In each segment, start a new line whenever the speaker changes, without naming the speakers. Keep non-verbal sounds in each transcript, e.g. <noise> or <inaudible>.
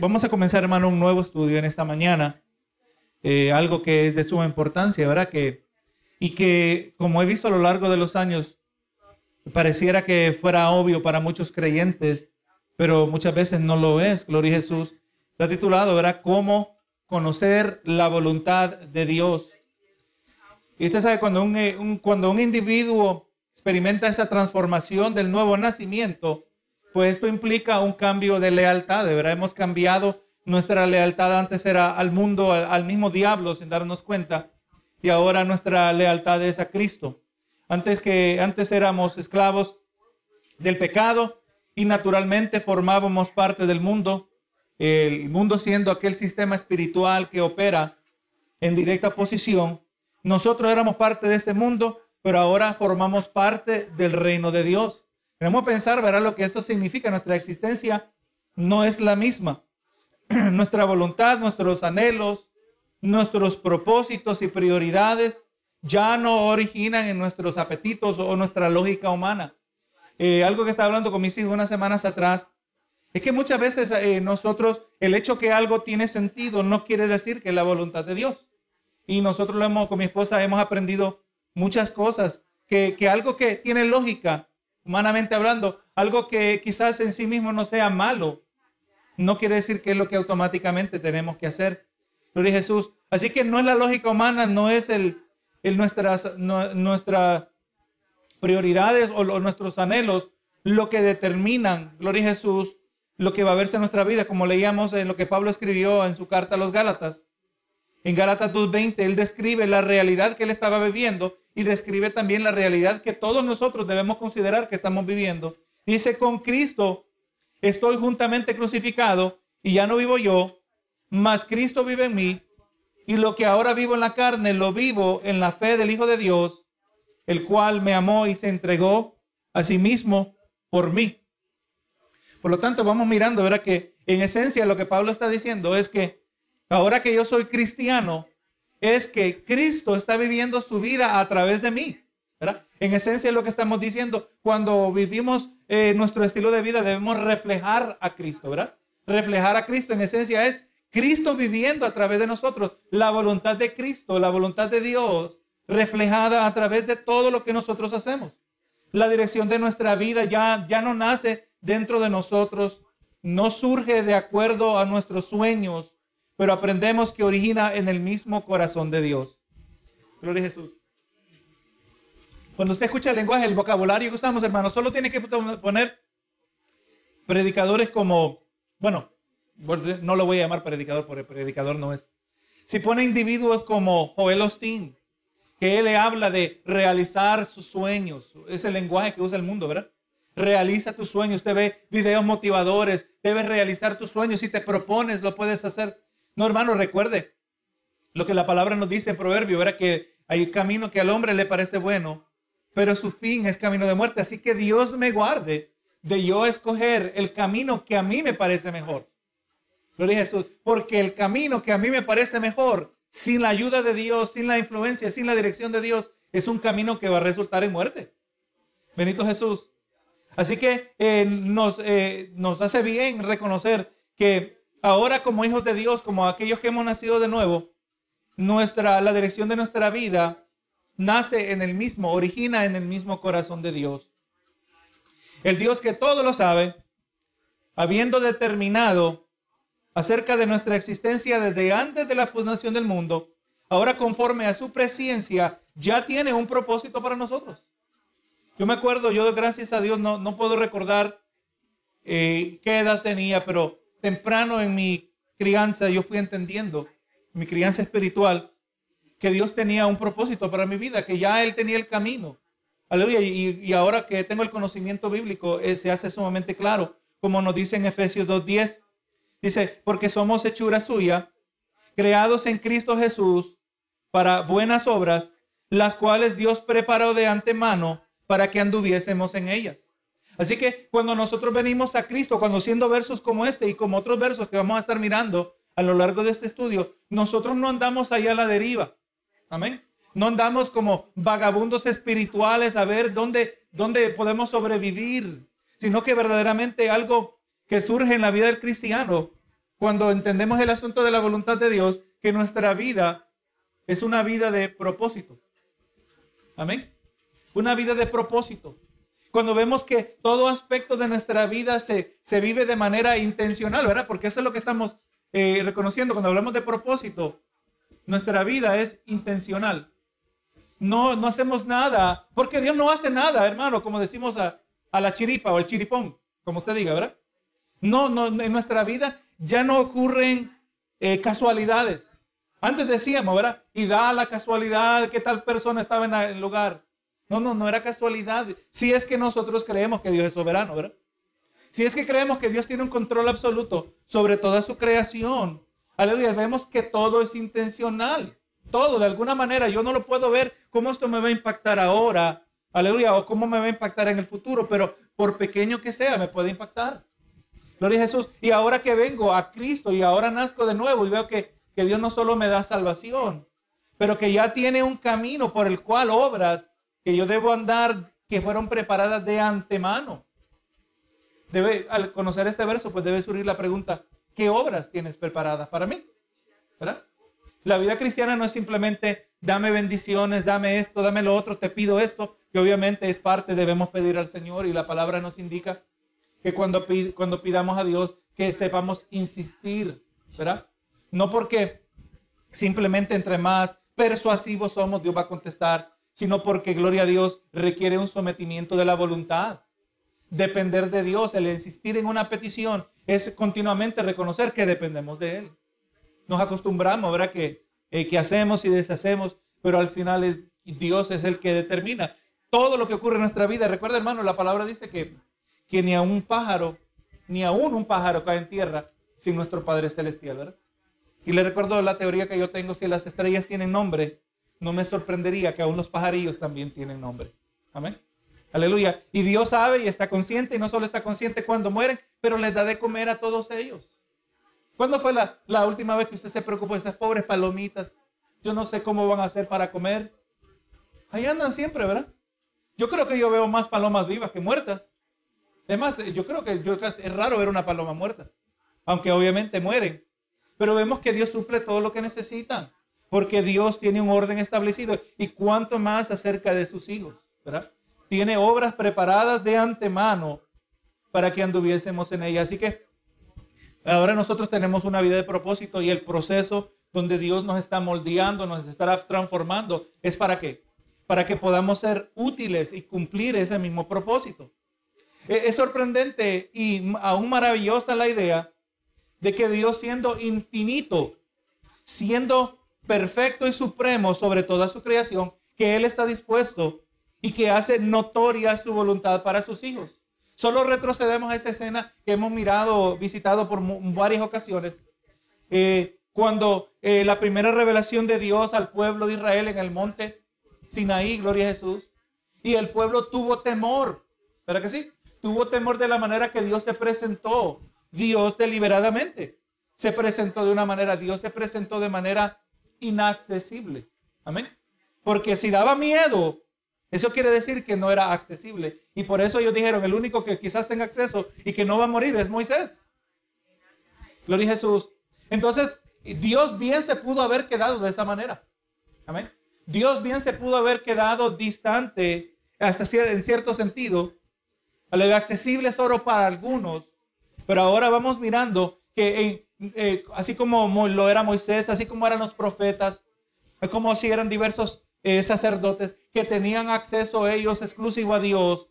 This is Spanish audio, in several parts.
vamos a comenzar, hermano, un nuevo estudio en esta mañana. Eh, algo que es de suma importancia, ¿verdad? Que, y que, como he visto a lo largo de los años, pareciera que fuera obvio para muchos creyentes, pero muchas veces no lo es. Gloria a Jesús. Está titulado, ¿verdad? Cómo conocer la voluntad de Dios. Y usted sabe, cuando un, un, cuando un individuo experimenta esa transformación del nuevo nacimiento, pues esto implica un cambio de lealtad, de verdad hemos cambiado nuestra lealtad antes era al mundo, al, mismo diablo sin darnos cuenta, y ahora nuestra lealtad es a Cristo. Antes que antes éramos esclavos del pecado y naturalmente formábamos parte del mundo, el mundo siendo aquel sistema espiritual que opera en directa posición. Nosotros éramos parte de ese mundo, pero ahora formamos parte del reino de Dios. Queremos pensar, verá lo que eso significa. Nuestra existencia no es la misma. <clears throat> Nuestra voluntad, nuestros anhelos, nuestros propósitos y prioridades ya no originan en nuestros apetitos o nuestra lógica humana. Eh, algo que estaba hablando con mis hijos unas semanas atrás es que muchas veces eh, nosotros, el hecho que algo tiene sentido no quiere decir que es la voluntad de Dios. Y nosotros lo hemos, con mi esposa hemos aprendido muchas cosas, que algo que tiene lógica humanamente hablando, algo que quizás en sí mismo no sea malo, no quiere decir que es lo que automáticamente tenemos que hacer. Gloria Jesús. Así que no es la lógica humana, no es el, nuestras, nuestras prioridades o, nuestros anhelos lo que determinan, Gloria Jesús, lo que va a verse en nuestra vida, como leíamos en lo que Pablo escribió en su carta a los Gálatas. En Gálatas 2.20, él describe la realidad que él estaba viviendo y describe también la realidad que todos nosotros debemos considerar que estamos viviendo. Dice, con Cristo estoy juntamente crucificado y ya no vivo yo, mas Cristo vive en mí y lo que ahora vivo en la carne lo vivo en la fe del Hijo de Dios, el cual me amó y se entregó a sí mismo por mí. Por lo tanto, vamos mirando, ¿verdad? Que en esencia lo que Pablo está diciendo es que ahora que yo soy cristiano, es que Cristo está viviendo su vida a través de mí. ¿verdad? En esencia es lo que estamos diciendo. Cuando vivimos eh, nuestro estilo de vida debemos reflejar a Cristo, ¿verdad? Reflejar a Cristo en esencia es Cristo viviendo a través de nosotros. La voluntad de Cristo, la voluntad de Dios reflejada a través de todo lo que nosotros hacemos. La dirección de nuestra vida ya, ya no nace dentro de nosotros, no surge de acuerdo a nuestros sueños, pero aprendemos que origina en el mismo corazón de Dios. Gloria a Jesús. Cuando usted escucha el lenguaje, el vocabulario que usamos, hermanos, solo tiene que poner predicadores como, bueno, no lo voy a llamar predicador porque predicador no es. Si pone individuos como Joel Osteen, que él le habla de realizar sus sueños, es el lenguaje que usa el mundo, ¿verdad? Realiza tus sueños, usted ve videos motivadores, debes realizar tus sueños, si te propones, lo puedes hacer. No, hermano, recuerde lo que la palabra nos dice en Proverbio, ¿verdad? Que hay camino que al hombre le parece bueno, pero su fin es camino de muerte. Así que Dios me guarde de yo escoger el camino que a mí me parece mejor. Gloria a Jesús. Porque el camino que a mí me parece mejor, sin la ayuda de Dios, sin la influencia, sin la dirección de Dios, es un camino que va a resultar en muerte. Benito Jesús. Así que eh, nos, eh, nos hace bien reconocer que ahora como hijos de Dios, como aquellos que hemos nacido de nuevo, nuestra, la dirección de nuestra vida nace en el mismo, origina en el mismo corazón de Dios. El Dios que todo lo sabe, habiendo determinado acerca de nuestra existencia desde antes de la fundación del mundo, ahora conforme a su presencia, ya tiene un propósito para nosotros. Yo me acuerdo, yo gracias a Dios no, no puedo recordar eh, qué edad tenía, pero temprano en mi crianza yo fui entendiendo, mi crianza espiritual, que Dios tenía un propósito para mi vida, que ya Él tenía el camino. Aleluya. Y, ahora que tengo el conocimiento bíblico, eh, se hace sumamente claro, como nos dice en Efesios 2.10. Dice, porque somos hechura suya, creados en Cristo Jesús para buenas obras, las cuales Dios preparó de antemano para que anduviésemos en ellas. Así que cuando nosotros venimos a Cristo, cuando siendo versos como este y como otros versos que vamos a estar mirando a lo largo de este estudio, nosotros no andamos ahí a la deriva. Amén. No andamos como vagabundos espirituales a ver dónde, dónde podemos sobrevivir, sino que verdaderamente algo que surge en la vida del cristiano cuando entendemos el asunto de la voluntad de Dios, que nuestra vida es una vida de propósito. Amén. Una vida de propósito. Cuando vemos que todo aspecto de nuestra vida se, se vive de manera intencional, ¿verdad? Porque eso es lo que estamos eh, reconociendo cuando hablamos de propósito. Nuestra vida es intencional. No, no hacemos nada, porque Dios no hace nada, hermano, como decimos a, a la chiripa o el chiripón, como usted diga, ¿verdad? No, no, en nuestra vida ya no ocurren eh, casualidades. Antes decíamos, ¿verdad? Y da la casualidad que tal persona estaba en el lugar. No, no, no era casualidad. Si es que nosotros creemos que Dios es soberano, ¿verdad? Si es que creemos que Dios tiene un control absoluto sobre toda su creación. Aleluya, vemos que todo es intencional. Todo, de alguna manera, yo no lo puedo ver cómo esto me va a impactar ahora. Aleluya, o cómo me va a impactar en el futuro, pero por pequeño que sea, me puede impactar. Gloria a Jesús. Y ahora que vengo a Cristo y ahora nazco de nuevo y veo que, que Dios no solo me da salvación, pero que ya tiene un camino por el cual obras que yo debo andar que fueron preparadas de antemano. Debe, al conocer este verso, pues debe surgir la pregunta, ¿qué obras tienes preparadas para mí? ¿Verdad? La vida cristiana no es simplemente dame bendiciones, dame esto, dame lo otro, te pido esto, que obviamente es parte, debemos pedir al Señor y la palabra nos indica que cuando, cuando pidamos a Dios, que sepamos insistir, ¿verdad? No porque simplemente entre más persuasivos somos, Dios va a contestar, sino porque, gloria a Dios, requiere un sometimiento de la voluntad. Depender de Dios, el insistir en una petición, es continuamente reconocer que dependemos de Él. Nos acostumbramos, ¿verdad? Que, eh, que hacemos y deshacemos, pero al final es, Dios es el que determina todo lo que ocurre en nuestra vida. Recuerda, hermano, la palabra dice que que ni a un pájaro, ni aún un pájaro cae en tierra sin nuestro Padre Celestial, ¿verdad? Y le recuerdo la teoría que yo tengo, si las estrellas tienen nombre, no me sorprendería que aún los pajarillos también tienen nombre. Amén. Aleluya. Y Dios sabe y está consciente, y no solo está consciente cuando mueren, pero les da de comer a todos ellos. ¿Cuándo fue la, última vez que usted se preocupó de esas pobres palomitas? Yo no sé cómo van a hacer para comer. Ahí andan siempre, ¿verdad? Yo creo que yo veo más palomas vivas que muertas. Además, yo creo que es raro ver una paloma muerta, aunque obviamente mueren. Pero vemos que Dios suple todo lo que necesitan, porque Dios tiene un orden establecido. Y cuánto más acerca de sus hijos, ¿verdad? Tiene obras preparadas de antemano para que anduviésemos en ella. Así que ahora nosotros tenemos una vida de propósito y el proceso donde Dios nos está moldeando, nos estará transformando, es para qué? Para que podamos ser útiles y cumplir ese mismo propósito. Es sorprendente y aún maravillosa la idea de que Dios siendo infinito, siendo perfecto y supremo sobre toda su creación, que Él está dispuesto y que hace notoria su voluntad para sus hijos. Solo retrocedemos a esa escena que hemos mirado, visitado por varias ocasiones, eh, cuando eh, la primera revelación de Dios al pueblo de Israel en el monte Sinaí, gloria a Jesús, y el pueblo tuvo temor, ¿verdad que sí? tuvo temor de la manera que Dios se presentó. Dios deliberadamente se presentó de una manera, Dios se presentó de manera inaccesible. Amén. Porque si daba miedo, eso quiere decir que no era accesible. Y por eso ellos dijeron, el único que quizás tenga acceso y que no va a morir es Moisés. Gloria a Jesús. Entonces, Dios bien se pudo haber quedado de esa manera. Amén. Dios bien se pudo haber quedado distante, hasta en cierto sentido, lo accesible oro para algunos, pero ahora vamos mirando que eh, así como lo era Moisés, así como eran los profetas, como si eran diversos eh, sacerdotes que tenían acceso ellos exclusivo a Dios.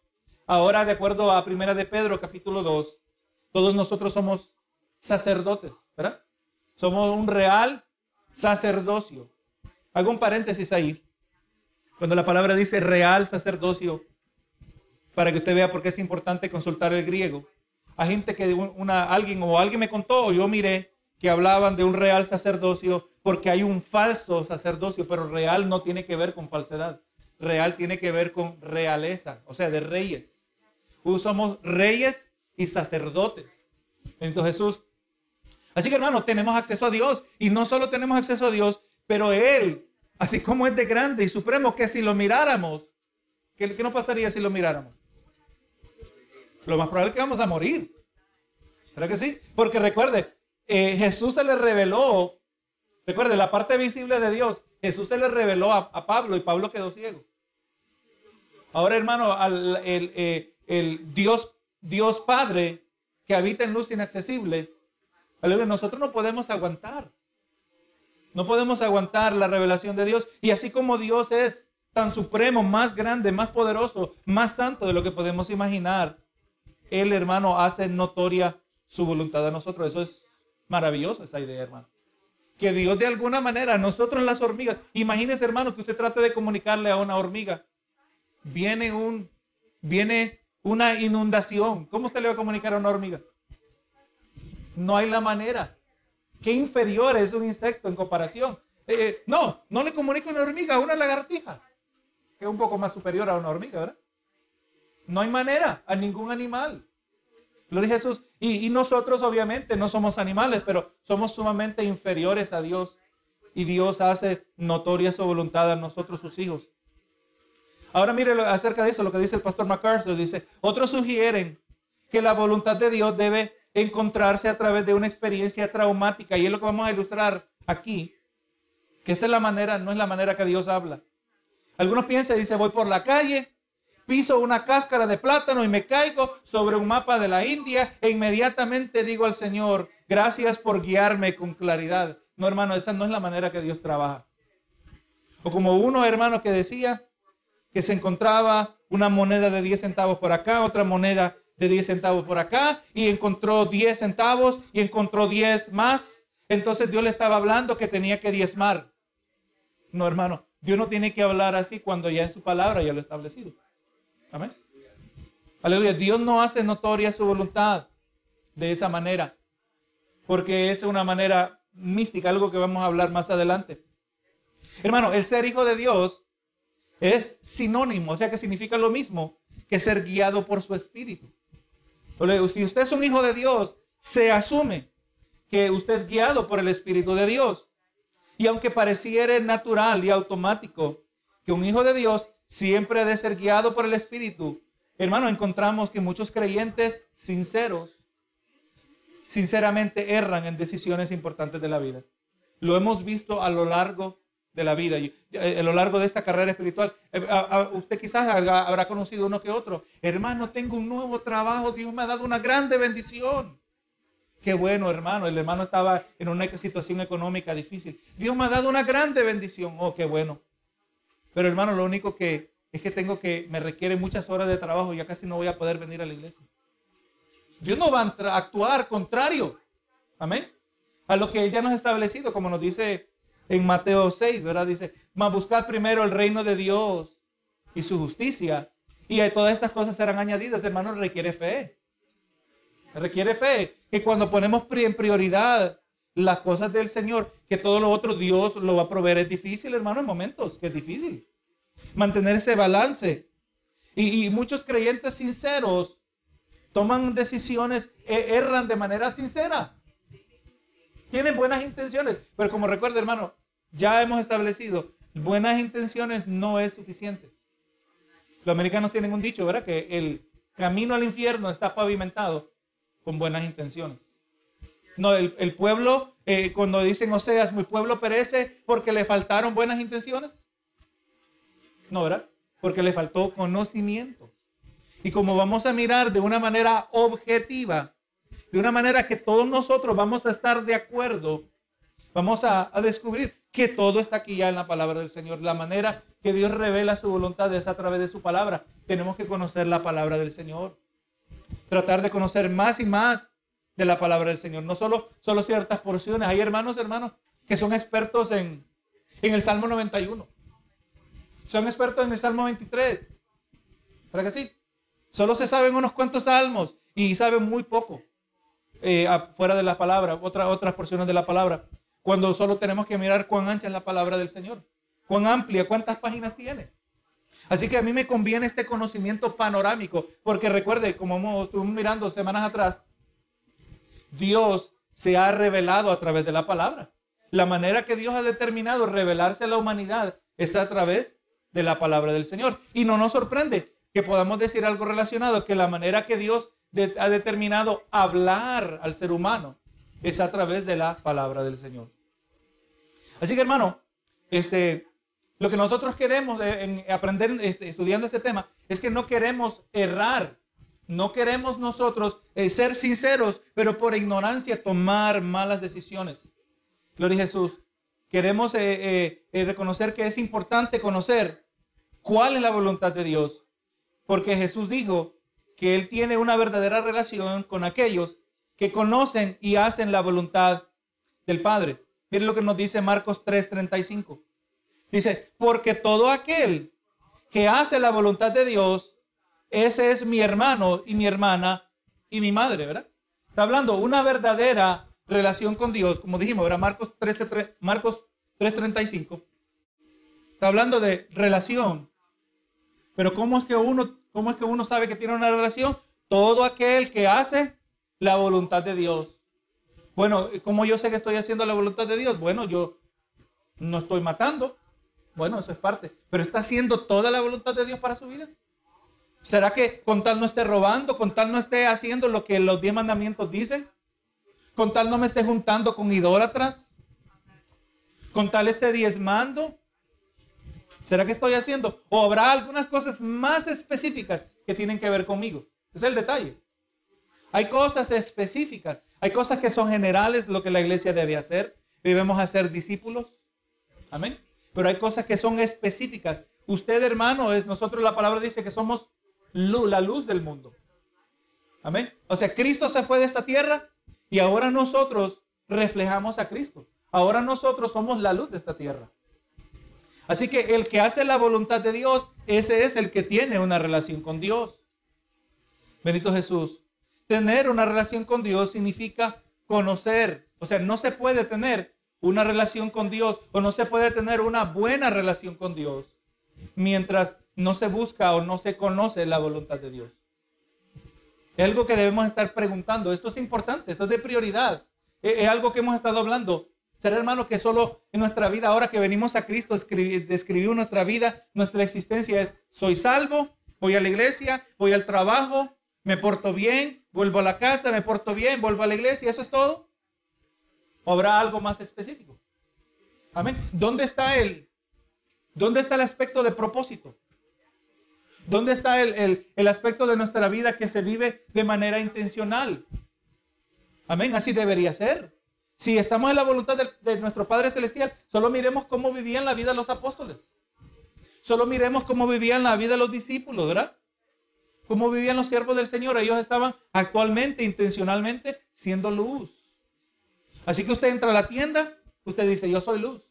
Ahora, de acuerdo a Primera de Pedro, capítulo 2, todos nosotros somos sacerdotes, ¿verdad? Somos un real sacerdocio. Hago un paréntesis ahí. Cuando la palabra dice real sacerdocio, para que usted vea por qué es importante consultar el griego. Hay gente que una, alguien o alguien me contó, o yo miré, que hablaban de un real sacerdocio porque hay un falso sacerdocio, pero real no tiene que ver con falsedad. Real tiene que ver con realeza, o sea, de reyes. Somos reyes y sacerdotes. Entonces Jesús. Así que hermano, tenemos acceso a Dios y no solo tenemos acceso a Dios, pero Él, así como es de grande y supremo, que si lo miráramos, ¿qué, qué nos pasaría si lo miráramos? Lo más probable es que vamos a morir. ¿Verdad que sí? Porque recuerde, eh, Jesús se le reveló, recuerde, la parte visible de Dios, Jesús se le reveló a, Pablo y Pablo quedó ciego. Ahora, hermano, el, eh, el, Dios, Dios Padre que habita en luz inaccesible, nosotros no podemos aguantar. No podemos aguantar la revelación de Dios. Y así como Dios es tan supremo, más grande, más poderoso, más santo de lo que podemos imaginar, Él, hermano, hace notoria su voluntad a nosotros. Eso es maravilloso, esa idea, hermano. Que Dios de alguna manera, nosotros las hormigas, imagínese, hermano, que usted trate de comunicarle a una hormiga. Viene un, viene una inundación. ¿Cómo usted le va a comunicar a una hormiga? No hay la manera. ¿Qué inferior es un insecto en comparación? Eh, eh, no, no le comunica una hormiga, a una lagartija, que es un poco más superior a una hormiga, ¿verdad? No hay manera a ningún animal. Gloria a Jesús. Y, y, nosotros obviamente no somos animales, pero somos sumamente inferiores a Dios. Y Dios hace notoria su voluntad a nosotros, sus hijos. Ahora mire acerca de eso, lo que dice el pastor MacArthur. Dice, otros sugieren que la voluntad de Dios debe encontrarse a través de una experiencia traumática. Y es lo que vamos a ilustrar aquí. Que esta es la manera, no es la manera que Dios habla. Algunos piensan, dice, voy por la calle, piso una cáscara de plátano y me caigo sobre un mapa de la India e inmediatamente digo al Señor, gracias por guiarme con claridad. No, hermano, esa no es la manera que Dios trabaja. O como uno, hermano, que decía que se encontraba una moneda de 10 centavos por acá, otra moneda de 10 centavos por acá y encontró 10 centavos y encontró 10 más. Entonces Dios le estaba hablando que tenía que diezmar. No, hermano, Dios no tiene que hablar así cuando ya en su palabra ya lo ha establecido. Amén. Aleluya. Dios no hace notoria su voluntad de esa manera, porque es una manera mística, algo que vamos a hablar más adelante. Hermano, el ser hijo de Dios es sinónimo, o sea que significa lo mismo que ser guiado por su espíritu. Si usted es un hijo de Dios, se asume que usted es guiado por el Espíritu de Dios. Y aunque pareciera natural y automático que un hijo de Dios siempre debe ser guiado por el Espíritu, hermano, encontramos que muchos creyentes sinceros, sinceramente erran en decisiones importantes de la vida. Lo hemos visto a lo largo de la vida, eh, a lo largo de esta carrera espiritual. Eh, usted quizás habrá conocido uno que otro. Hermano, tengo un nuevo trabajo, Dios me ha dado una grande bendición. Qué bueno, hermano. El hermano estaba en una situación económica difícil. Dios me ha dado una grande bendición. Oh, qué bueno. Pero hermano, lo único que es que tengo que, me requiere muchas horas de trabajo, ya casi no voy a poder venir a la iglesia. Dios no va a actuar contrario. Amén. A lo que Él ya nos ha establecido, como nos dice en Mateo 6, ¿verdad? Dice, más buscar primero el reino de Dios y su justicia. Y todas estas cosas serán añadidas, hermano, requiere fe. Requiere fe. Que cuando ponemos en prioridad las cosas del Señor, que todo lo otro Dios lo va a proveer. Es difícil, hermano, en momentos, que es difícil. Mantener ese balance. Y, muchos creyentes sinceros toman decisiones, e, erran de manera sincera. Tienen buenas intenciones, pero como recuerda, hermano, ya hemos establecido, buenas intenciones no es suficiente. Los americanos tienen un dicho, ¿verdad? Que el camino al infierno está pavimentado con buenas intenciones. No, el, pueblo, eh, cuando dicen Oseas, mi pueblo perece porque le faltaron buenas intenciones. No, ¿verdad? Porque le faltó conocimiento. Y como vamos a mirar de una manera objetiva, de una manera que todos nosotros vamos a estar de acuerdo, vamos a, a descubrir que todo está aquí ya en la palabra del Señor. La manera que Dios revela su voluntad es a través de su palabra. Tenemos que conocer la palabra del Señor. Tratar de conocer más y más de la palabra del Señor. No solo, solo ciertas porciones. Hay hermanos, hermanos, que son expertos en, en el Salmo 91. Son expertos en el Salmo 23. ¿Para que sí? Solo se saben unos cuantos salmos y saben muy poco eh, fuera de la palabra, otra, otras porciones de la palabra cuando solo tenemos que mirar cuán ancha es la palabra del Señor, cuán amplia, cuántas páginas tiene. Así que a mí me conviene este conocimiento panorámico, porque recuerde, como estuvimos mirando semanas atrás, Dios se ha revelado a través de la palabra. La manera que Dios ha determinado revelarse a la humanidad es a través de la palabra del Señor. Y no nos sorprende que podamos decir algo relacionado, que la manera que Dios ha determinado hablar al ser humano es a través de la palabra del Señor. Así que hermano, este, lo que nosotros queremos en aprender este, estudiando este tema es que no queremos errar, no queremos nosotros eh, ser sinceros, pero por ignorancia tomar malas decisiones. Gloria a Jesús. Queremos eh, eh, reconocer que es importante conocer cuál es la voluntad de Dios, porque Jesús dijo que Él tiene una verdadera relación con aquellos que conocen y hacen la voluntad del Padre. Miren lo que nos dice Marcos 3:35. Dice, porque todo aquel que hace la voluntad de Dios, ese es mi hermano y mi hermana y mi madre, ¿verdad? Está hablando una verdadera relación con Dios, como dijimos, ¿verdad? Marcos 13, Marcos 3:35. Está hablando de relación. Pero ¿cómo es que uno cómo es que uno sabe que tiene una relación? Todo aquel que hace la voluntad de Dios. Bueno, ¿cómo yo sé que estoy haciendo la voluntad de Dios? Bueno, yo no estoy matando, bueno, eso es parte. Pero ¿está haciendo toda la voluntad de Dios para su vida? ¿Será que con tal no esté robando, con tal no esté haciendo lo que los diez mandamientos dicen? ¿Con tal no me esté juntando con idólatras? ¿Con tal esté diezmando? ¿Será que estoy haciendo? ¿O habrá algunas cosas más específicas que tienen que ver conmigo? Es el detalle. Hay cosas específicas, hay cosas que son generales, lo que la iglesia debe hacer. Debemos hacer discípulos. Amén. Pero hay cosas que son específicas. Usted, hermano, es, nosotros la palabra dice que somos la luz del mundo. Amén. O sea, Cristo se fue de esta tierra y ahora nosotros reflejamos a Cristo. Ahora nosotros somos la luz de esta tierra. Así que el que hace la voluntad de Dios, ese es el que tiene una relación con Dios. Benito Jesús. Tener una relación con Dios significa conocer. O sea, no se puede tener una relación con Dios o no se puede tener una buena relación con Dios mientras no se busca o no se conoce la voluntad de Dios. Es algo que debemos estar preguntando. Esto es importante, esto es de prioridad. Es, algo que hemos estado hablando. Ser hermano que solo en nuestra vida, ahora que venimos a Cristo, describió nuestra vida, nuestra existencia es, soy salvo, voy a la iglesia, voy al trabajo, me porto bien, vuelvo a la casa, me porto bien, vuelvo a la iglesia, eso es todo habrá algo más específico? Amén. ¿Dónde está el, dónde está el aspecto de propósito? ¿Dónde está el, el, aspecto de nuestra vida que se vive de manera intencional? Amén. Así debería ser. Si estamos en la voluntad de, de, nuestro Padre Celestial, solo miremos cómo vivían la vida los apóstoles. Solo miremos cómo vivían la vida los discípulos, ¿verdad? Cómo vivían los siervos del Señor. Ellos estaban actualmente, intencionalmente, siendo luz. Así que usted entra a la tienda, usted dice, yo soy luz.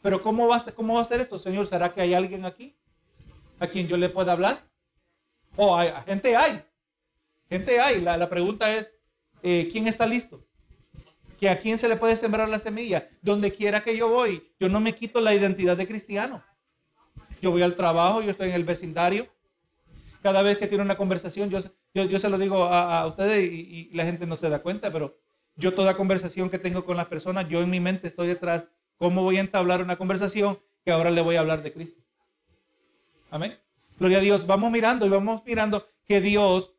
Pero ¿cómo va, cómo va a ser esto, Señor? ¿Será que hay alguien aquí a quien yo le pueda hablar? O hay, gente hay. Gente hay. La, pregunta es, eh, ¿quién está listo? ¿Que a quién se le puede sembrar la semilla? Donde quiera que yo voy, yo no me quito la identidad de cristiano. Yo voy al trabajo, yo estoy en el vecindario. Cada vez que tiene una conversación, yo, yo, se lo digo a, ustedes y, y la gente no se da cuenta, pero yo toda conversación que tengo con las personas, yo en mi mente estoy detrás, ¿cómo voy a entablar una conversación que ahora le voy a hablar de Cristo? Amén. Gloria a Dios. Vamos mirando y vamos mirando que Dios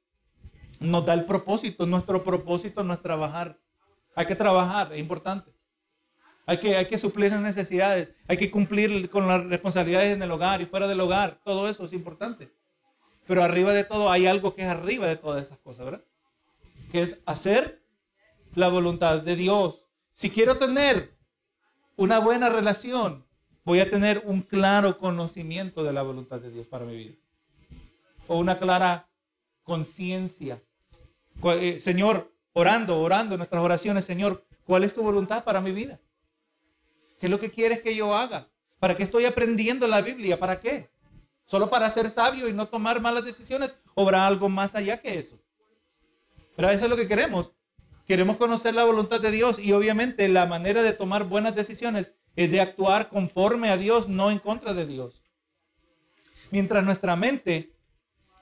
nos da el propósito. Nuestro propósito no es trabajar. Hay que trabajar, es importante. Hay que, hay que suplir las necesidades. Hay que cumplir con las responsabilidades en el hogar y fuera del hogar. Todo eso es importante. Pero arriba de todo hay algo que es arriba de todas esas cosas, ¿verdad? Que es hacer la voluntad de Dios. Si quiero tener una buena relación, voy a tener un claro conocimiento de la voluntad de Dios para mi vida. O una clara conciencia. Eh, Señor, orando, orando nuestras oraciones, Señor, ¿cuál es tu voluntad para mi vida? ¿Qué es lo que quieres que yo haga? ¿Para qué estoy aprendiendo la Biblia? ¿Para qué? ¿Solo para ser sabio y no tomar malas decisiones? ¿O habrá algo más allá que eso? Pero eso es lo que queremos. Queremos conocer la voluntad de Dios y obviamente la manera de tomar buenas decisiones es de actuar conforme a Dios, no en contra de Dios. Mientras nuestra mente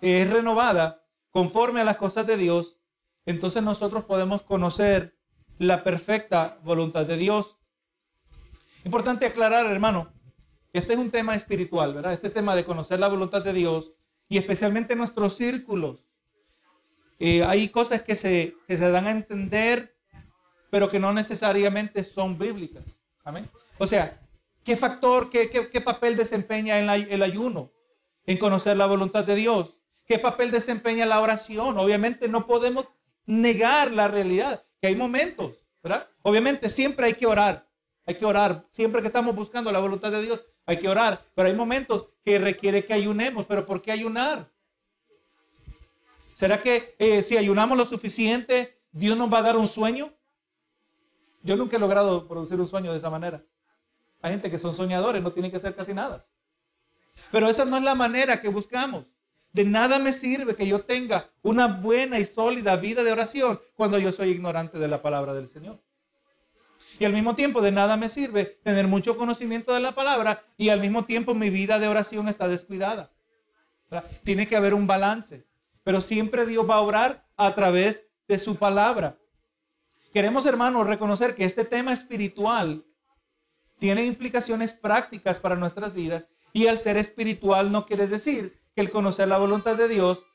es renovada conforme a las cosas de Dios, entonces nosotros podemos conocer la perfecta voluntad de Dios. Importante aclarar, hermano, este es un tema espiritual, ¿verdad? Este tema de conocer la voluntad de Dios y especialmente nuestros círculos hay cosas que se, se dan a entender pero que no necesariamente son bíblicas. Amén. O sea, ¿qué factor, qué, qué, papel desempeña el ayuno en conocer la voluntad de Dios? ¿Qué papel desempeña la oración? Obviamente no podemos negar la realidad, que hay momentos, ¿verdad? Obviamente siempre hay que orar, hay que orar, siempre que estamos buscando la voluntad de Dios, hay que orar, pero hay momentos que requiere que ayunemos, pero ¿por qué ayunar? ¿Será que eh, si ayunamos lo suficiente, Dios nos va a dar un sueño? Yo nunca he logrado producir un sueño de esa manera. Hay gente que son soñadores, no tienen que hacer casi nada. Pero esa no es la manera que buscamos. De nada me sirve que yo tenga una buena y sólida vida de oración cuando yo soy ignorante de la palabra del Señor. Y al mismo tiempo de nada me sirve tener mucho conocimiento de la palabra y al mismo tiempo mi vida de oración está descuidada. Tiene que haber un balance. Pero siempre Dios va a obrar a través de su palabra. Queremos, hermanos, reconocer que este tema espiritual tiene implicaciones prácticas para nuestras vidas y al ser espiritual no quiere decir que el conocer la voluntad de Dios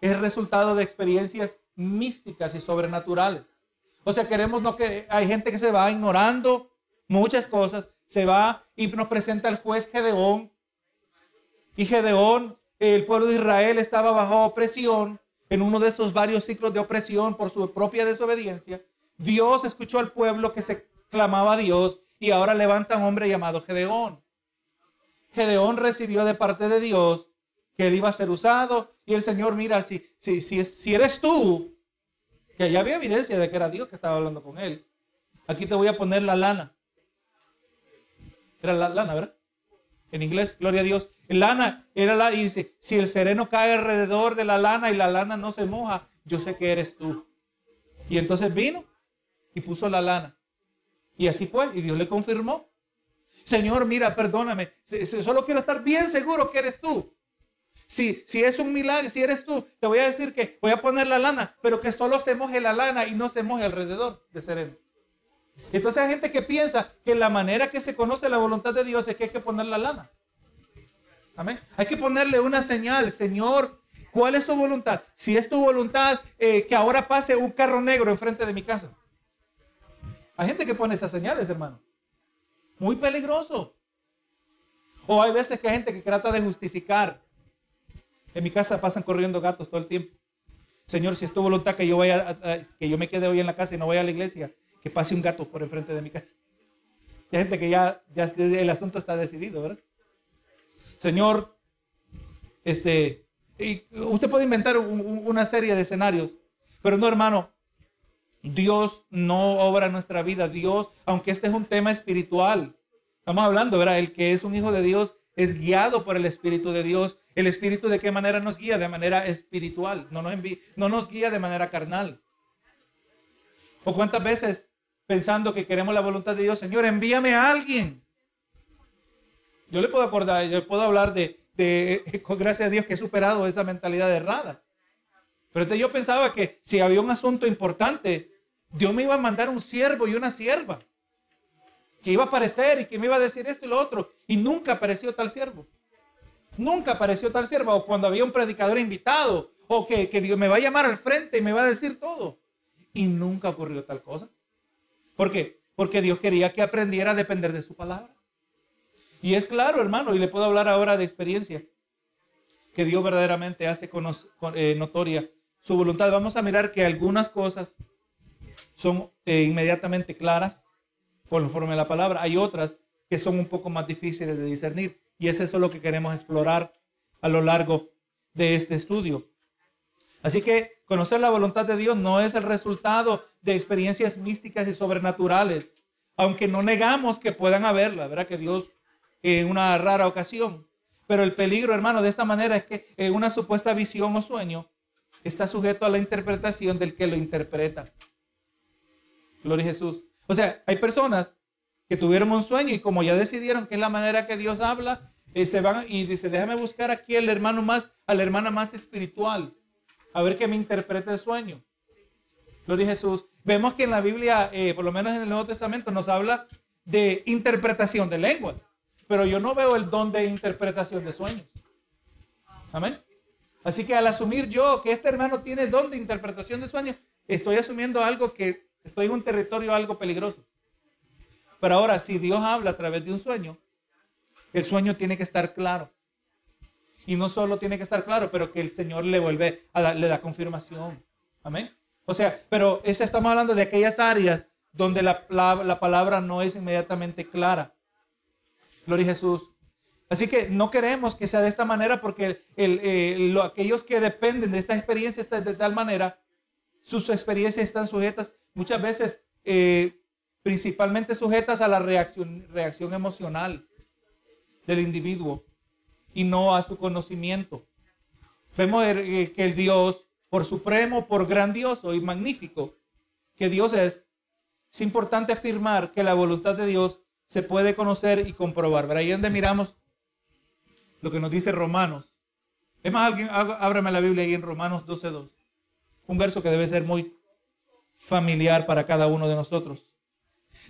es resultado de experiencias místicas y sobrenaturales. O sea, queremos no que hay gente que se va ignorando muchas cosas, se va y nos presenta el juez Gedeón. Y Gedeón, el pueblo de Israel estaba bajo opresión en uno de esos varios ciclos de opresión por su propia desobediencia. Dios escuchó al pueblo que se clamaba a Dios y ahora levanta un hombre llamado Gedeón. Gedeón recibió de parte de Dios que él iba a ser usado. Y el Señor, mira, si, si, si, si eres tú, que ya había evidencia de que era Dios que estaba hablando con él. Aquí te voy a poner la lana. Era la lana, ¿verdad? En inglés, gloria a Dios. Lana era la, y dice, si el sereno cae alrededor de la lana y la lana no se moja, yo sé que eres tú. Y entonces vino y puso la lana. Y así fue, y Dios le confirmó. Señor, mira, perdóname, solo quiero estar bien seguro que eres tú. Si, si es un milagro, si eres tú, te voy a decir que voy a poner la lana, pero que solo se moje la lana y no se moje alrededor de sereno. Entonces hay gente que piensa que la manera que se conoce la voluntad de Dios es que hay que poner la lana. Amén. Hay que ponerle una señal, Señor, ¿cuál es tu voluntad? Si es tu voluntad eh, que ahora pase un carro negro enfrente de mi casa. Hay gente que pone esas señales, hermano. Muy peligroso. O hay veces que hay gente que trata de justificar en mi casa pasan corriendo gatos todo el tiempo. Señor, si es tu voluntad que yo vaya, que yo me quede hoy en la casa y no vaya a la iglesia, que pase un gato por enfrente de mi casa. Hay gente que ya, ya el asunto está decidido, ¿verdad? Señor, este, usted puede inventar una serie de escenarios, pero no, hermano, Dios no obra nuestra vida. Dios, aunque este es un tema espiritual, estamos hablando, ¿verdad? El que es un hijo de Dios es guiado por el Espíritu de Dios el Espíritu de qué manera nos guía? De manera espiritual, no nos, no nos guía de manera carnal. ¿O cuántas veces pensando que queremos la voluntad de Dios, Señor, envíame a alguien? Yo le puedo acordar, yo puedo hablar de, de con gracias a Dios que he superado esa mentalidad errada. Pero yo pensaba que si había un asunto importante, Dios me iba a mandar un siervo y una sierva. Que iba a aparecer y que me iba a decir esto y lo otro. Y nunca apareció tal siervo. Nunca apareció tal sierva. O cuando había un predicador invitado. O que, Dios me va a llamar al frente y me va a decir todo. Y nunca ocurrió tal cosa. ¿Por qué? Porque Dios quería que aprendiera a depender de su palabra. Y es claro, hermano, y le puedo hablar ahora de experiencia, que Dios verdaderamente hace con, eh, notoria su voluntad. Vamos a mirar que algunas cosas son eh, inmediatamente claras conforme a la palabra. Hay otras que son un poco más difíciles de discernir. Y es eso lo que queremos explorar a lo largo de este estudio. Así que conocer la voluntad de Dios no es el resultado de experiencias místicas y sobrenaturales, aunque no negamos que puedan haberla, ¿verdad? Que Dios en una rara ocasión. Pero el peligro, hermano, de esta manera es que en una supuesta visión o sueño está sujeto a la interpretación del que lo interpreta. Gloria a Jesús. O sea, hay personas que tuvieron un sueño y como ya decidieron que es la manera que Dios habla, y se van y dice, déjame buscar aquí al hermano más, a la hermana más espiritual, a ver que me interprete el sueño. Gloria a Jesús. Vemos que en la Biblia, eh, por lo menos en el Nuevo Testamento, nos habla de interpretación de lenguas, pero yo no veo el don de interpretación de sueños. Amén. Así que al asumir yo que este hermano tiene don de interpretación de sueños, estoy asumiendo algo que estoy en un territorio algo peligroso. Pero ahora, si Dios habla a través de un sueño, el sueño tiene que estar claro. Y no solo tiene que estar claro, pero que el Señor le vuelve a dar, le da confirmación. Amén. O sea, pero ese estamos hablando de aquellas áreas donde la, la, palabra no es inmediatamente clara. Gloria a Jesús. Así que no queremos que sea de esta manera porque el, aquellos que dependen de esta experiencia de tal manera, sus experiencias están sujetas muchas veces, eh, principalmente sujetas a la reacción, reacción emocional del individuo y no a su conocimiento. Vemos eh, que el Dios, por supremo, por grandioso y magnífico que Dios es, es importante afirmar que la voluntad de Dios se puede conocer y comprobar. Ver ahí donde miramos lo que nos dice Romanos. Es más, alguien, ábrame la Biblia ahí en Romanos 12.2. Un verso que debe ser muy familiar para cada uno de nosotros.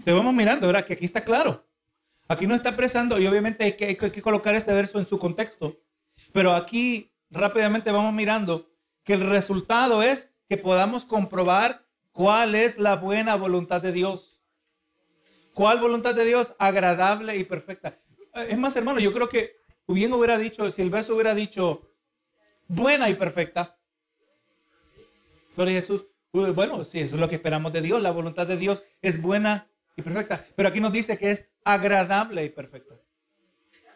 Te vamos mirando, ¿verdad? Que aquí está claro. Aquí no está expresando, y obviamente hay que, hay que colocar este verso en su contexto. Pero aquí rápidamente vamos mirando que el resultado es que podamos comprobar cuál es la buena voluntad de Dios. ¿Cuál voluntad de Dios? Agradable y perfecta. Es más, hermano, yo creo que bien hubiera dicho, si el verso hubiera dicho buena y perfecta. Gloria Jesús. Bueno, sí, eso es lo que esperamos de Dios. La voluntad de Dios es buena y perfecta. Pero aquí nos dice que es agradable y perfecta.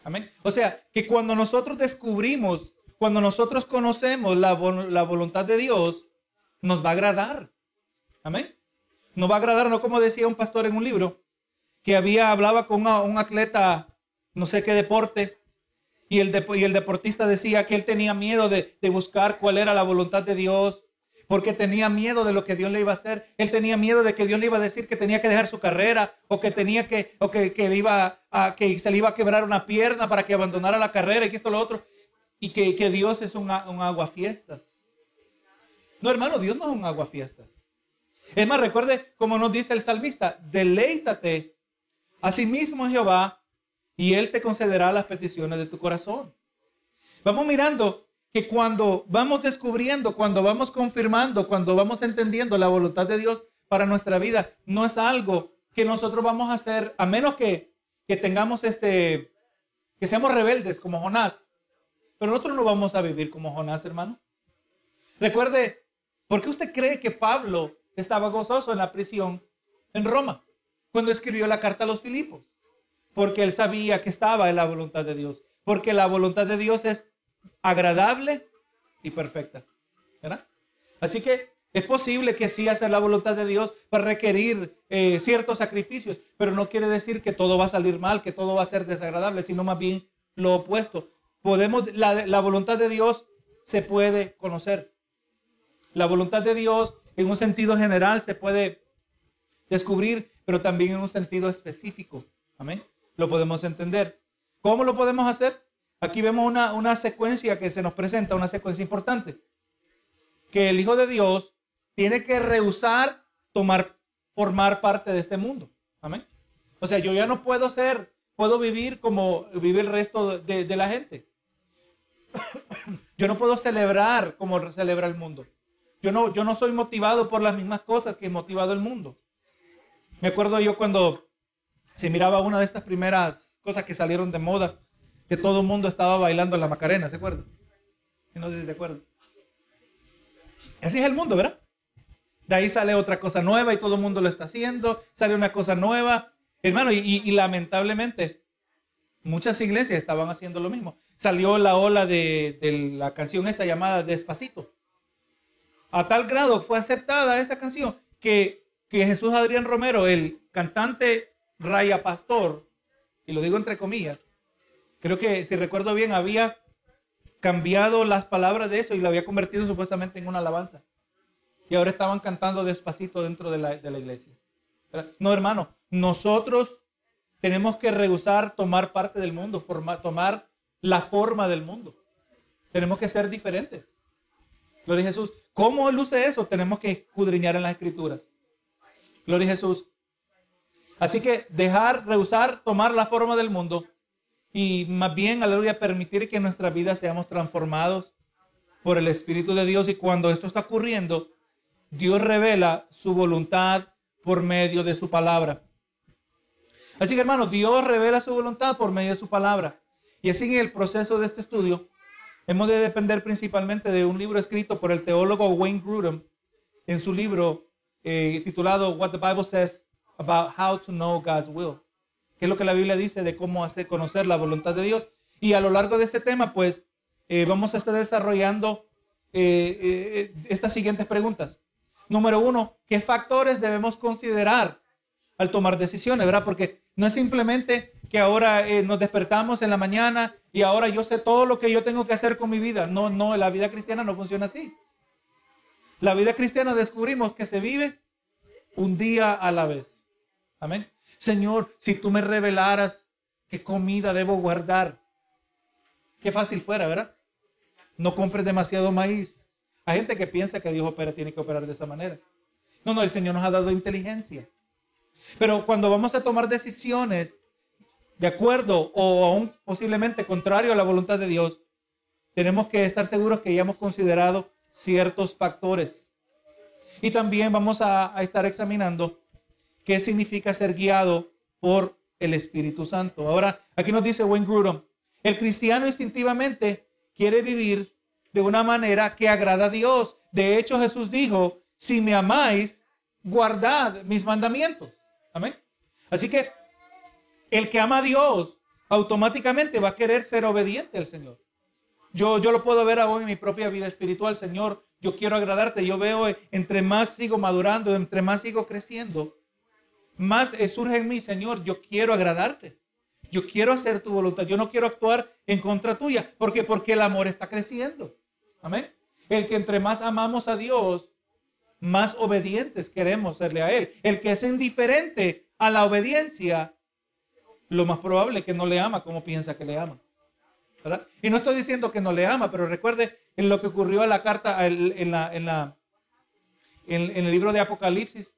Amén. O sea, que cuando nosotros descubrimos, cuando nosotros conocemos la, la voluntad de Dios, nos va a agradar. Amén. Nos va a agradar, no como decía un pastor en un libro, que había, hablaba con un atleta, no sé qué deporte, y el, y el deportista decía que él tenía miedo de, de buscar cuál era la voluntad de Dios, porque tenía miedo de lo que Dios le iba a hacer. Él tenía miedo de que Dios le iba a decir que tenía que dejar su carrera o que tenía que, o que, que, iba a, que se le iba a quebrar una pierna para que abandonara la carrera y que esto lo otro. Y que, que Dios es un, un aguafiestas. No, hermano, Dios no es un aguafiestas. Es más, recuerde como nos dice el salmista, deleítate a sí mismo Jehová y Él te concederá las peticiones de tu corazón. Vamos mirando que cuando vamos descubriendo, cuando vamos confirmando, cuando vamos entendiendo la voluntad de Dios para nuestra vida, no es algo que nosotros vamos a hacer, a menos que, que tengamos este, que seamos rebeldes como Jonás. Pero nosotros no vamos a vivir como Jonás, hermano. Recuerde, ¿por qué usted cree que Pablo estaba gozoso en la prisión en Roma cuando escribió la carta a los Filipos? Porque él sabía que estaba en la voluntad de Dios. Porque la voluntad de Dios es agradable y perfecta. ¿verdad? Así que es posible que sí hacer la voluntad de Dios para requerir eh, ciertos sacrificios, pero no quiere decir que todo va a salir mal, que todo va a ser desagradable, sino más bien lo opuesto. Podemos, la, la voluntad de Dios se puede conocer. La voluntad de Dios en un sentido general se puede descubrir, pero también en un sentido específico. Amén. Lo podemos entender. ¿Cómo lo podemos hacer? Aquí vemos una, secuencia que se nos presenta, una secuencia importante. Que el Hijo de Dios tiene que rehusar tomar, formar parte de este mundo. Amén. O sea, yo ya no puedo ser, puedo vivir como vive el resto de, la gente. <coughs> Yo no puedo celebrar como celebra el mundo. Yo no, yo no soy motivado por las mismas cosas que he motivado el mundo. Me acuerdo yo cuando se miraba una de estas primeras cosas que salieron de moda, que todo el mundo estaba bailando la Macarena, ¿se acuerdan? No sé si se acuerdan. Así es el mundo, ¿verdad? De ahí sale otra cosa nueva y todo el mundo lo está haciendo, sale una cosa nueva. Hermano, y, lamentablemente muchas iglesias estaban haciendo lo mismo. Salió la ola de, la canción esa llamada Despacito. A tal grado fue aceptada esa canción que Jesús Adrián Romero, el cantante raya pastor, y lo digo entre comillas, Creo que, si recuerdo bien, había cambiado las palabras de eso y lo había convertido supuestamente en una alabanza. Y ahora estaban cantando despacito dentro de la, iglesia. No, hermano, nosotros tenemos que rehusar tomar parte del mundo, tomar la forma del mundo. Tenemos que ser diferentes. Gloria a Jesús. ¿Cómo luce eso? Tenemos que escudriñar en las escrituras. Gloria a Jesús. Así que dejar, rehusar, tomar la forma del mundo y más bien, aleluya, permitir que en nuestra vida seamos transformados por el Espíritu de Dios. Y cuando esto está ocurriendo, Dios revela su voluntad, por medio de su palabra. Así que hermanos, Dios revela su voluntad por medio de su palabra. Y así en el proceso de este estudio, hemos de depender principalmente de un libro escrito por el teólogo Wayne Grudem en su libro eh, titulado What the Bible Says About How to Know God's Will, que es lo que la Biblia dice de cómo hacer conocer la voluntad de Dios. Y a lo largo de este tema, pues, eh, vamos a estar desarrollando eh, estas siguientes preguntas. Número uno, ¿qué factores debemos considerar al tomar decisiones, verdad? Porque no es simplemente que ahora eh, nos despertamos en la mañana y ahora yo sé todo lo que yo tengo que hacer con mi vida. No, no, la vida cristiana no funciona así. La vida cristiana descubrimos que se vive un día a la vez. Amén. Señor, si tú me revelaras qué comida debo guardar, qué fácil fuera, ¿verdad? No compres demasiado maíz. Hay gente que piensa que Dios opera, tiene que operar de esa manera. No, no, el Señor nos ha dado inteligencia. Pero cuando vamos a tomar decisiones de acuerdo o aún posiblemente contrario a la voluntad de Dios, tenemos que estar seguros que ya hemos considerado ciertos factores. Y también vamos a, estar examinando qué significa ser guiado por el Espíritu Santo. Ahora, aquí nos dice Wayne Grudem, el cristiano instintivamente quiere vivir de una manera que agrada a Dios. De hecho, Jesús dijo, si me amáis, guardad mis mandamientos. Amén. Así que el que ama a Dios automáticamente va a querer ser obediente al Señor. Yo, yo lo puedo ver aún en mi propia vida espiritual, Señor. Yo quiero agradarte. Yo veo eh, entre más sigo madurando, entre más sigo creciendo, más surge en mí, Señor. Yo quiero agradarte. Yo quiero hacer tu voluntad. Yo no quiero actuar en contra tuya. Porque el amor está creciendo. Amén. El que entre más amamos a Dios, más obedientes queremos serle a Él. El que es indiferente a la obediencia, lo más probable es que no le ama como piensa que le ama. Y no estoy diciendo que no le ama, pero recuerde en lo que ocurrió en la carta, en, la, en, la, en, el libro de Apocalipsis,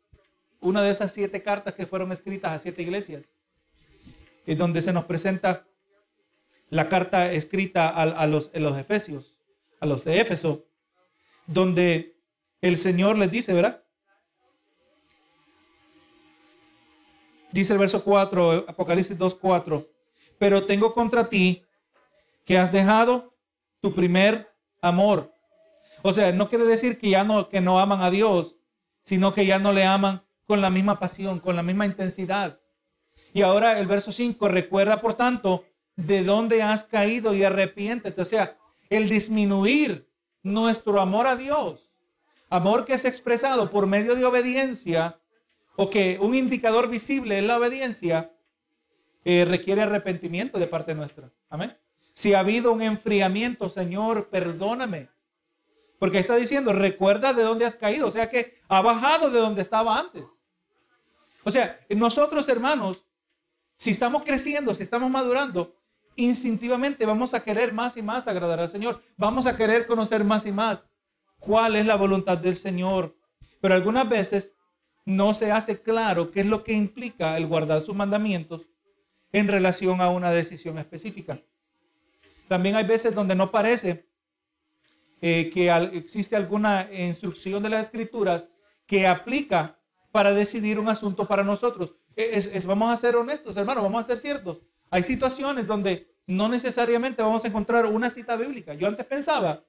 una de esas siete cartas que fueron escritas a siete iglesias, en donde se nos presenta la carta escrita a, los, a los Efesios, a los de Éfeso, donde el Señor les dice, ¿verdad? Dice el verso 4, Apocalipsis 2, 4. Pero tengo contra ti que has dejado tu primer amor. O sea, no quiere decir que ya no, que no aman a Dios, sino que ya no le aman con la misma pasión, con la misma intensidad. Y ahora el verso 5, recuerda por tanto de dónde has caído y arrepiéntete. O sea, el disminuir nuestro amor a Dios Amor que es expresado por medio de obediencia o que un indicador visible es la obediencia, eh, requiere arrepentimiento de parte nuestra. Amén. Si ha habido un enfriamiento, Señor, perdóname. Porque está diciendo, recuerda de dónde has caído. O sea que ha bajado de donde estaba antes. O sea, nosotros hermanos, si estamos creciendo, si estamos madurando, instintivamente vamos a querer más y más agradar al Señor. Vamos a querer conocer más y más cuál es la voluntad del Señor. Pero algunas veces no se hace claro qué es lo que implica el guardar sus mandamientos en relación a una decisión específica. También hay veces donde no parece eh, que existe alguna instrucción de las escrituras que aplica para decidir un asunto para nosotros. Es, vamos a ser honestos, hermanos, vamos a ser ciertos. Hay situaciones donde no necesariamente vamos a encontrar una cita bíblica. Yo antes pensaba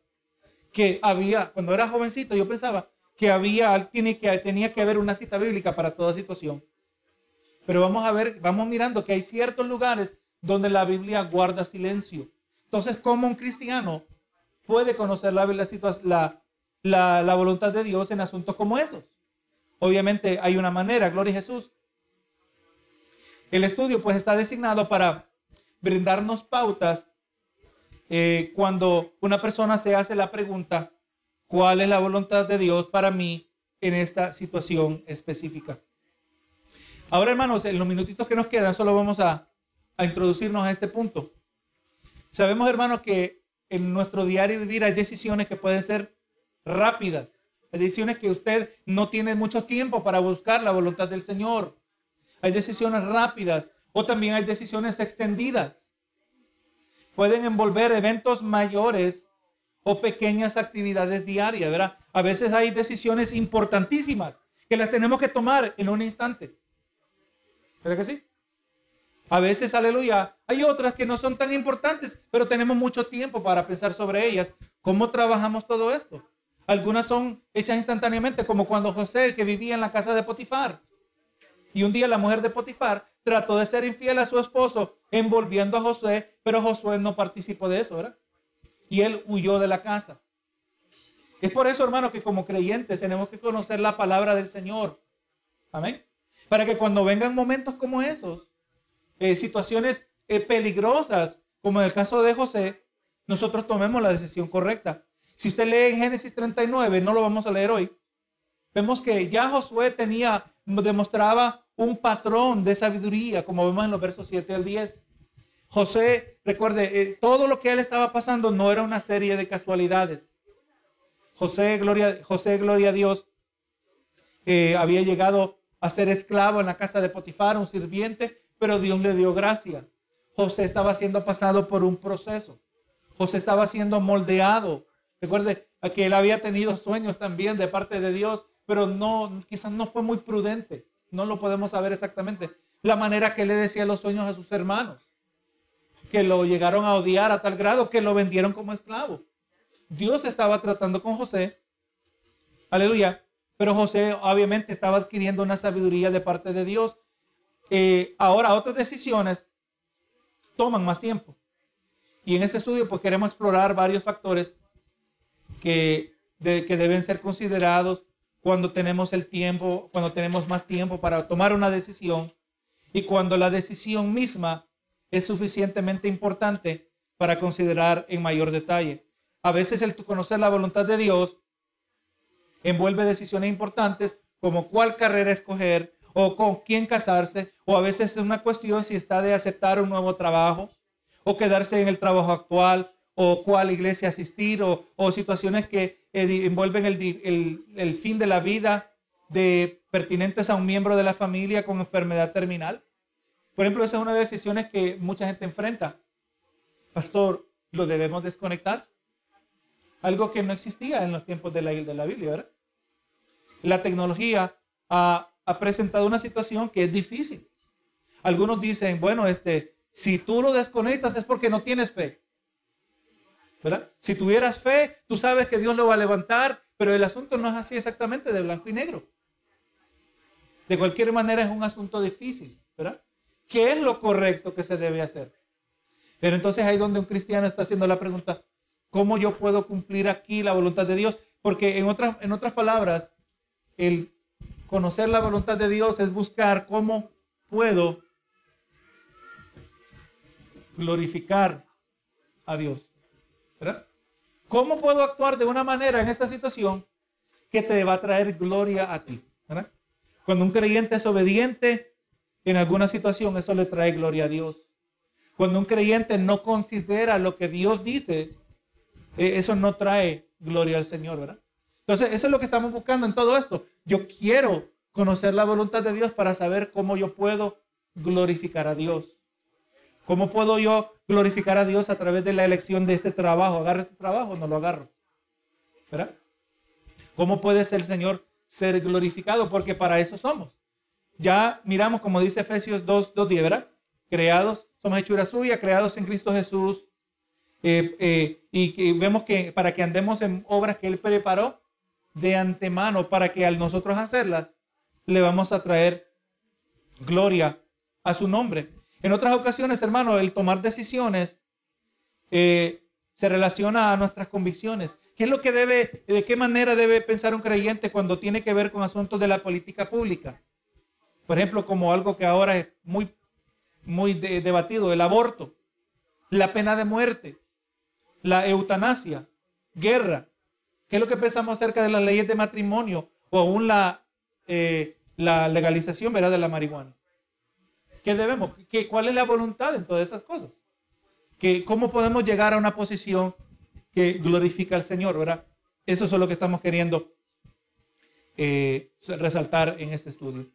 que había, cuando era jovencito, yo pensaba que había, tiene que, tenía que haber una cita bíblica para toda situación. Pero vamos a ver, vamos mirando que hay ciertos lugares donde la Biblia guarda silencio. Entonces, ¿cómo un cristiano puede conocer la, la, la voluntad de Dios en asuntos como esos? Obviamente hay una manera, gloria a Jesús. El estudio pues está designado para brindarnos pautas eh, cuando una persona se hace la pregunta, ¿cuál es la voluntad de Dios para mí en esta situación específica? Ahora, hermanos, en los minutitos que nos quedan, solo vamos a, a introducirnos a este punto. Sabemos, hermanos, que en nuestro diario vivir hay decisiones que pueden ser rápidas. Hay decisiones que usted no tiene mucho tiempo para buscar la voluntad del Señor. Hay decisiones rápidas o también hay decisiones extendidas pueden envolver eventos mayores o pequeñas actividades diarias, ¿verdad? A veces hay decisiones importantísimas que las tenemos que tomar en un instante. ¿Verdad que sí? A veces, aleluya, hay otras que no son tan importantes, pero tenemos mucho tiempo para pensar sobre ellas. ¿Cómo trabajamos todo esto? Algunas son hechas instantáneamente, como cuando José, que vivía en la casa de Potifar, y un día la mujer de Potifar trató de ser infiel a su esposo, envolviendo a José, pero Josué no participó de eso, ¿verdad? Y él huyó de la casa. Es por eso, hermano, que como creyentes tenemos que conocer la palabra del Señor. Amén. Para que cuando vengan momentos como esos, eh, situaciones eh, peligrosas, como en el caso de José, nosotros tomemos la decisión correcta. Si usted lee en Génesis 39, no lo vamos a leer hoy, vemos que ya Josué tenía, demostraba un patrón de sabiduría, como vemos en los versos 7 al 10. José, recuerde, eh, todo lo que él estaba pasando no era una serie de casualidades. José, gloria, José, gloria a Dios, había llegado a ser esclavo en la casa de Potifar, un sirviente, pero Dios le dio gracia. José estaba siendo pasado por un proceso. José estaba siendo moldeado. Recuerde que él había tenido sueños también de parte de Dios, pero no, quizás no fue muy prudente. No lo podemos saber exactamente. La manera que le decía los sueños a sus hermanos, que lo llegaron a odiar a tal grado que lo vendieron como esclavo. Dios estaba tratando con José. Aleluya. Pero José obviamente estaba adquiriendo una sabiduría de parte de Dios eh, ahora otras decisiones toman más tiempo. Y en ese estudio pues queremos explorar varios factores que, deben ser considerados cuando tenemos el tiempo, cuando tenemos más tiempo para tomar una decisión y cuando la decisión misma es suficientemente importante para considerar en mayor detalle. A veces el conocer la voluntad de Dios envuelve decisiones importantes como cuál carrera escoger, o con quién casarse, o a veces es una cuestión si está de aceptar un nuevo trabajo, o quedarse en el trabajo actual, o cuál iglesia asistir, o, situaciones que eh, envuelven el, fin de la vida de pertinentes a un miembro de la familia con enfermedad terminal. Por ejemplo, esa es una de las decisiones que mucha gente enfrenta. Pastor, ¿lo debemos desconectar? Algo que no existía en los tiempos de la, de la Biblia, ¿verdad? La tecnología ha ha presentado una situación que es difícil. Algunos dicen, bueno, este, si tú lo desconectas es porque no tienes fe. Si tuvieras fe, tú sabes que Dios lo va a levantar, pero el asunto no es así exactamente de blanco y negro. De cualquier manera es un asunto difícil, ¿verdad? ¿Qué es lo correcto que se debe hacer? Pero entonces ahí donde un cristiano está haciendo la pregunta, ¿cómo yo puedo cumplir aquí la voluntad de Dios? Porque en otras, en otras palabras, el conocer la voluntad de Dios es buscar cómo puedo glorificar a Dios. ¿Cómo puedo actuar de una manera en esta situación que te va a traer gloria a ti? Cuando un creyente es obediente en alguna situación, eso le trae gloria a Dios. Cuando un creyente no considera lo que Dios dice, eh, eso no trae gloria al Señor. Entonces, eso es lo que estamos buscando en todo esto. Yo quiero conocer la voluntad de Dios para saber cómo yo puedo glorificar a Dios. ¿Cómo puedo yo glorificar a Dios a través de la elección de este trabajo? ¿Agarro este trabajo o no lo agarro? ¿Verdad? ¿Cómo puede ser el Señor ser glorificado? Porque para eso somos. Ya miramos, como dice Efesios 2, 2 10, ¿verdad? Creados, somos hechura suya, creados en Cristo Jesús. Eh, eh, y vemos que para que andemos en obras que Él preparó de antemano para que al nosotros hacerlas le vamos a traer gloria a su nombre. En otras ocasiones, hermano, el tomar decisiones eh, se relaciona a nuestras convicciones. ¿Qué es lo que debe, de qué manera debe pensar un creyente cuando tiene que ver con asuntos de la política pública? Por ejemplo, como algo que ahora es muy, muy debatido, el aborto, la pena de muerte, la eutanasia, guerra, ¿Qué es lo que pensamos acerca de las leyes de matrimonio o aún la, eh, la legalización ¿verdad? de la marihuana? ¿Qué debemos? ¿Qué, ¿Cuál es la voluntad en todas esas cosas? ¿Qué, ¿Cómo podemos llegar a una posición que glorifica al Señor? ¿verdad? Eso es lo que estamos queriendo eh, resaltar en este estudio.